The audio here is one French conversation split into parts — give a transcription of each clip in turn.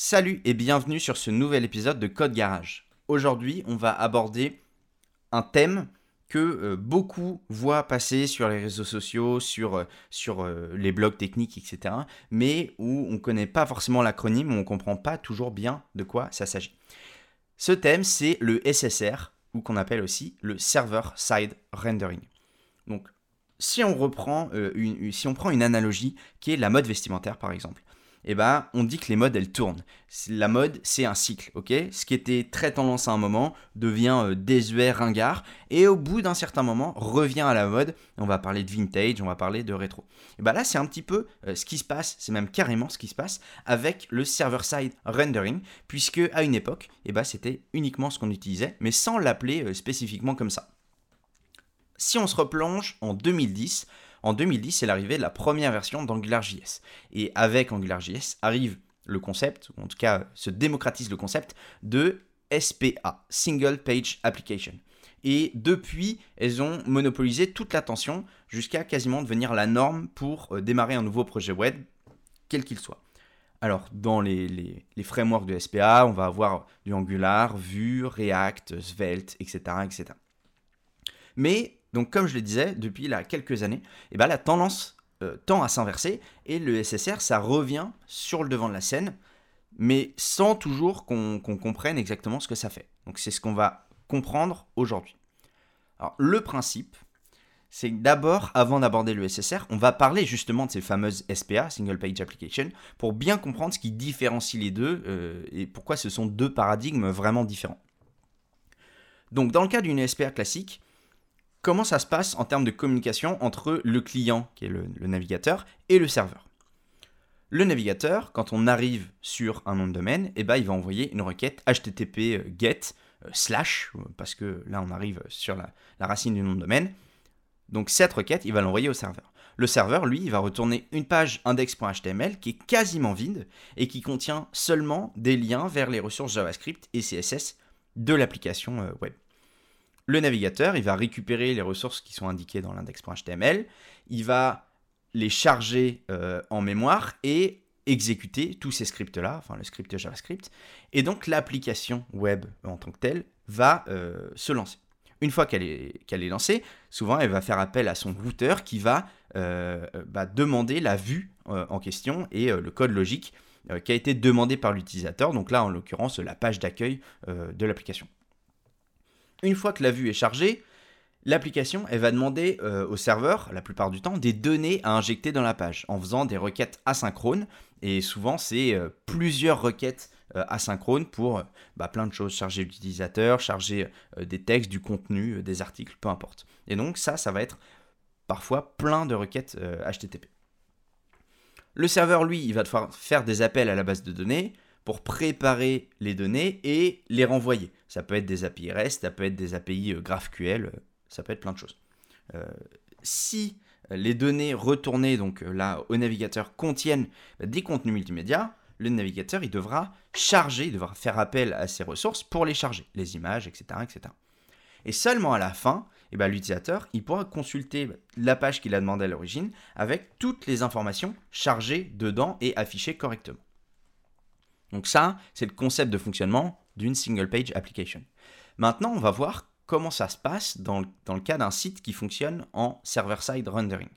Salut et bienvenue sur ce nouvel épisode de Code Garage. Aujourd'hui, on va aborder un thème que euh, beaucoup voient passer sur les réseaux sociaux, sur, euh, euh, les blogs techniques, etc. Mais où on ne connaît pas forcément l'acronyme, où on ne comprend pas toujours bien de quoi ça s'agit. Ce thème, c'est le SSR, ou qu'on appelle aussi le Server Side Rendering. Donc, si on reprend, une, si on prend une analogie qui est la mode vestimentaire par exemple, eh ben, on dit que les modes, elles tournent. La mode, c'est un cycle, ok? Ce qui était très tendance à un moment devient euh, désuet, ringard, et au bout d'un certain moment, revient à la mode. On va parler de vintage, on va parler de rétro. Et ben là, c'est un petit peu euh, ce qui se passe, c'est même carrément ce qui se passe avec le server-side rendering, puisque à une époque, eh ben, c'était uniquement ce qu'on utilisait, mais sans l'appeler euh, spécifiquement comme ça. Si on se replonge en 2010, en 2010, c'est l'arrivée de la première version d'AngularJS. Et avec AngularJS arrive le concept, ou en tout cas se démocratise le concept de SPA, Single Page Application. Et depuis, elles ont monopolisé toute l'attention jusqu'à quasiment devenir la norme pour euh, démarrer un nouveau projet web, quel qu'il soit. Alors, dans les, les, frameworks de SPA, on va avoir du Angular, Vue, React, Svelte, etc. etc. Mais donc comme je le disais, depuis là, quelques années, eh ben, la tendance euh, tend à s'inverser et le SSR, ça revient sur le devant de la scène, mais sans toujours qu'on comprenne exactement ce que ça fait. Donc c'est ce qu'on va comprendre aujourd'hui. Alors le principe, c'est que d'abord, avant d'aborder le SSR, on va parler justement de ces fameuses SPA, Single Page Application, pour bien comprendre ce qui différencie les deux euh, et pourquoi ce sont deux paradigmes vraiment différents. Donc dans le cas d'une SPA classique, comment ça se passe en termes de communication entre le client, qui est le, navigateur, et le serveur. Le navigateur, quand on arrive sur un nom de domaine, eh ben, il va envoyer une requête HTTP euh, GET euh, slash, euh, parce que là on arrive sur la, la racine du nom de domaine. Donc cette requête, il va l'envoyer au serveur. Le serveur, lui, il va retourner une page index.html qui est quasiment vide et qui contient seulement des liens vers les ressources JavaScript et CSS de l'application web. Le navigateur, il va récupérer les ressources qui sont indiquées dans l'index.html, il va les charger euh, en mémoire et exécuter tous ces scripts-là, enfin le script JavaScript, et donc l'application web en tant que telle va euh, se lancer. Une fois qu'elle est, lancée, souvent elle va faire appel à son routeur qui va euh, bah, demander la vue en question et le code logique qui a été demandé par l'utilisateur, donc là en l'occurrence la page d'accueil de l'application. Une fois que la vue est chargée, l'application va demander euh, au serveur, la plupart du temps, des données à injecter dans la page en faisant des requêtes asynchrones. Et souvent, c'est euh, plusieurs requêtes euh, asynchrones pour bah, plein de choses, charger l'utilisateur, charger des textes, du contenu, des articles, peu importe. Et donc ça, ça va être parfois plein de requêtes HTTP. Le serveur, lui, il va devoir faire des appels à la base de données, pour préparer les données et les renvoyer. Ça peut être des API REST, ça peut être des API euh, GraphQL, euh, ça peut être plein de choses. Euh, si les données retournées donc là au navigateur contiennent des contenus multimédia, le navigateur il devra charger, il devra faire appel à ces ressources pour les charger, les images, etc. etc. Et seulement à la fin, eh ben, l'utilisateur il pourra consulter la page qu'il a demandé à l'origine avec toutes les informations chargées dedans et affichées correctement. Donc ça, c'est le concept de fonctionnement d'une single page application. Maintenant, on va voir comment ça se passe dans le, cas d'un site qui fonctionne en server-side rendering.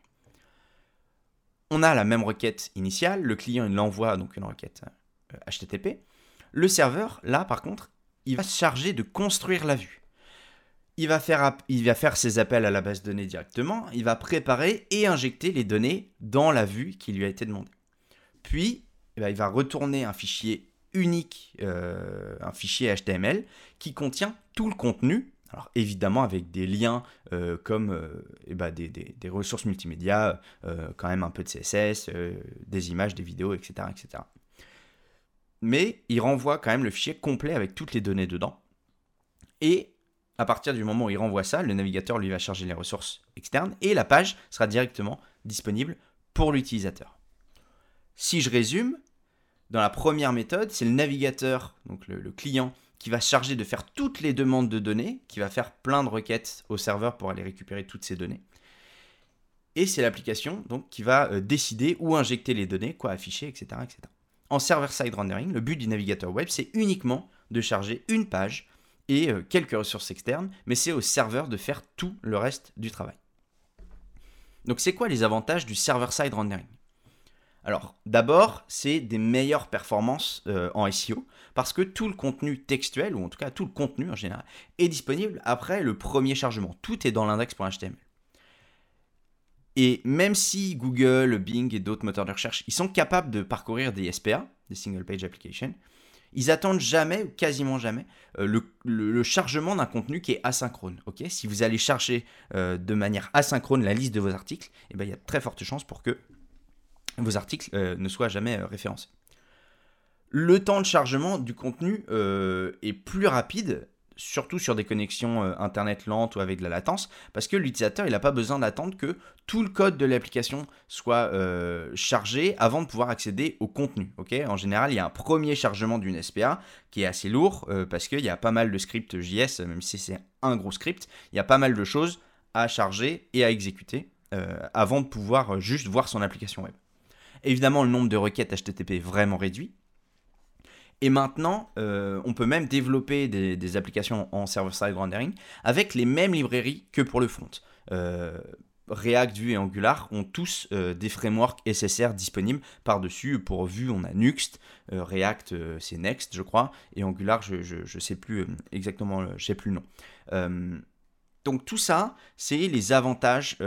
On a la même requête initiale, le client il envoie donc une requête HTTP. Euh, le serveur, là par contre, il va se charger de construire la vue. Il va, faire, il va faire ses appels à la base de données directement, il va préparer et injecter les données dans la vue qui lui a été demandée. Puis, eh ben, il va retourner un fichier unique, euh, un fichier HTML qui contient tout le contenu. Alors évidemment avec des liens euh, comme euh, eh ben, des, ressources multimédia, quand même un peu de CSS, des images, des vidéos, etc., etc. Mais il renvoie quand même le fichier complet avec toutes les données dedans. Et à partir du moment où il renvoie ça, le navigateur lui va charger les ressources externes et la page sera directement disponible pour l'utilisateur. Si je résume, dans la première méthode, c'est le navigateur, donc le, client, qui va charger de faire toutes les demandes de données, qui va faire plein de requêtes au serveur pour aller récupérer toutes ces données. Et c'est l'application donc qui va euh, décider où injecter les données, quoi afficher, etc., etc. en server-side rendering, le but du navigateur web, c'est uniquement de charger une page et euh, quelques ressources externes, mais c'est au serveur de faire tout le reste du travail. Donc c'est quoi les avantages du server-side rendering? Alors, d'abord, c'est des meilleures performances euh, en SEO, parce que tout le contenu textuel, ou en tout cas tout le contenu en général, est disponible après le premier chargement. Tout est dans l'index.html. Et même si Google, Bing et d'autres moteurs de recherche, ils sont capables de parcourir des SPA, des Single Page Applications, ils attendent jamais, ou quasiment jamais, euh, le, chargement d'un contenu qui est asynchrone. si vous allez chercher euh, de manière asynchrone la liste de vos articles, eh ben, il y a de très fortes chances pour que vos articles euh, ne soient jamais référencés. Le temps de chargement du contenu est plus rapide surtout sur des connexions euh, internet lentes ou avec de la latence, parce que l'utilisateur il n'a pas besoin d'attendre que tout le code de l'application soit euh, chargé avant de pouvoir accéder au contenu. en général, il y a un premier chargement d'une SPA qui est assez lourd euh, parce qu'il y a pas mal de scripts JS, même si c'est un gros script, il y a pas mal de choses à charger et à exécuter avant de pouvoir juste voir son application web. Évidemment, le nombre de requêtes HTTP est vraiment réduit, et maintenant, euh, on peut même développer des, applications en server-side rendering avec les mêmes librairies que pour le front. Euh, React, Vue et Angular ont tous euh, des frameworks SSR disponibles par-dessus. Pour Vue, on a Nuxt, React, c'est Next, je crois, et Angular, je ne sais plus exactement, je sais plus le nom. donc tout ça, c'est les avantages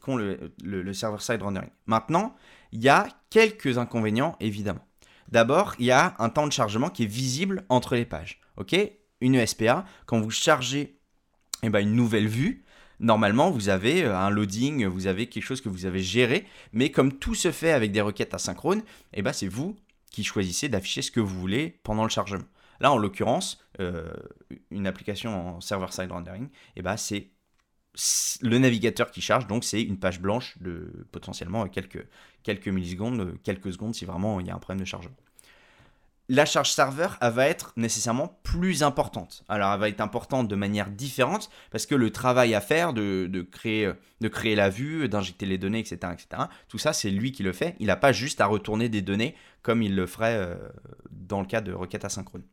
qu'ont le server-side rendering. Maintenant, il y a quelques inconvénients, évidemment. D'abord, il y a un temps de chargement qui est visible entre les pages. Ok? Une ESPA, quand vous chargez eh ben, une nouvelle vue, normalement, vous avez euh, un loading, vous avez quelque chose que vous avez géré, mais comme tout se fait avec des requêtes asynchrones, eh ben, c'est vous qui choisissez d'afficher ce que vous voulez pendant le chargement. Là, en l'occurrence, euh, une application en server-side rendering, eh ben, c'est le navigateur qui charge, donc c'est une page blanche de potentiellement quelques, quelques millisecondes, quelques secondes si vraiment il y a un problème de chargement. La charge serveur, elle va être nécessairement plus importante. Alors, elle va être importante de manière différente parce que le travail à faire de, créer, de créer la vue, d'injecter les données, etc., etc., tout ça, c'est lui qui le fait. Il n'a pas juste à retourner des données comme il le ferait euh, dans le cas de requêtes asynchrones.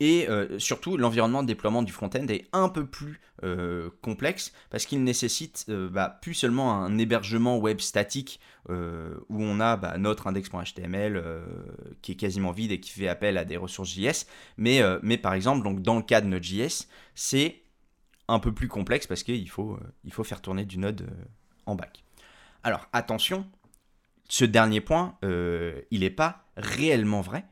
Et euh, surtout, l'environnement de déploiement du front-end est un peu plus euh, complexe parce qu'il nécessite euh, bah, plus seulement un hébergement web statique où on a bah, notre index.html qui est quasiment vide et qui fait appel à des ressources JS. Mais, mais par exemple, donc, dans le cas de Node.js, c'est un peu plus complexe parce qu'il faut, il faut faire tourner du Node en back. Alors attention, ce dernier point, il n'est pas réellement vrai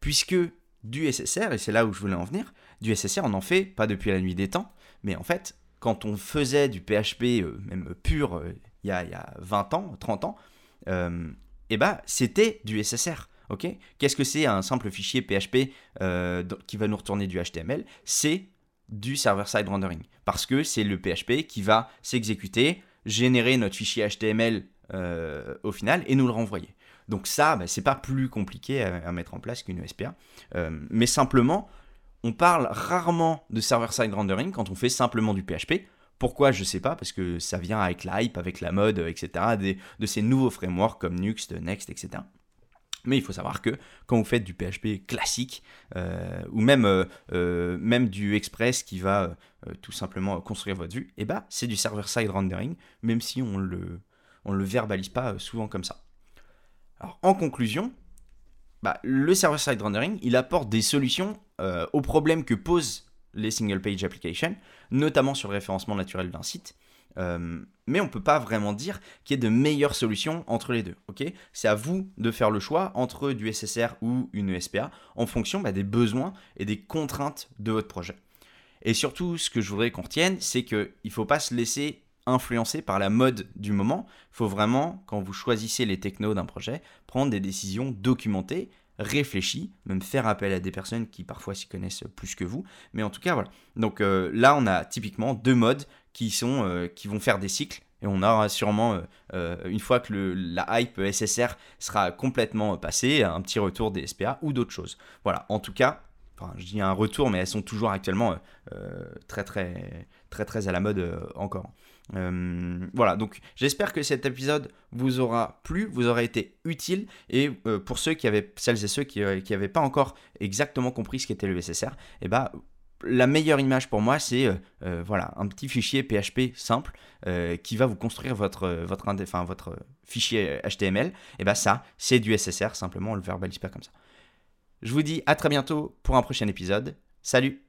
puisque du SSR, et c'est là où je voulais en venir, du SSR, on en fait, pas depuis la nuit des temps, mais en fait, quand on faisait du PHP, euh, même pur, euh, il y, a, 20 ans, 30 ans, euh, eh ben, c'était du SSR. ok? Qu'est-ce que c'est un simple fichier PHP qui va nous retourner du HTML C'est du server-side rendering. Parce que c'est le PHP qui va s'exécuter, générer notre fichier HTML au final et nous le renvoyer. Donc ça, bah, c'est pas plus compliqué à, mettre en place qu'une SPA. Euh, mais simplement, on parle rarement de server-side rendering quand on fait simplement du PHP. Pourquoi Je sais pas, parce que ça vient avec la hype, avec la mode, etc., de ces nouveaux frameworks comme Nuxt, Next, etc. Mais il faut savoir que quand vous faites du PHP classique, euh, ou même, euh, même du Express qui va tout simplement construire votre vue, eh ben, c'est du server-side rendering, même si on le, on le verbalise pas souvent comme ça. Alors, en conclusion, bah, le server-side rendering, apporte des solutions euh, aux problèmes que posent les single-page applications, notamment sur le référencement naturel d'un site. Euh, mais on ne peut pas vraiment dire qu'il y ait de meilleures solutions entre les deux. C'est à vous de faire le choix entre du SSR ou une ESPA en fonction bah, des besoins et des contraintes de votre projet. Et surtout, ce que je voudrais qu'on retienne, c'est qu'il ne faut pas se laisser influencé par la mode du moment. Il faut vraiment, quand vous choisissez les technos d'un projet, prendre des décisions documentées, réfléchies, même faire appel à des personnes qui parfois s'y connaissent plus que vous. Mais en tout cas, voilà. Donc euh, là, on a typiquement deux modes qui, sont, euh, qui vont faire des cycles. Et on aura sûrement, euh, une fois que la hype SSR sera complètement passée, un petit retour des SPA ou d'autres choses. Voilà, en tout cas, je dis un retour, mais elles sont toujours actuellement très, très, très, très à la mode encore. Euh, voilà, donc j'espère que cet épisode vous aura plu, vous aura été utile, et euh, pour ceux qui avaient, celles et ceux qui n'avaient pas encore exactement compris ce qu'était le SSR, eh ben, la meilleure image pour moi, c'est voilà, un petit fichier PHP simple qui va vous construire votre, votre, enfin, votre fichier HTML. Et bien ça, c'est du SSR, simplement on le verbalise pas comme ça. Je vous dis à très bientôt pour un prochain épisode. Salut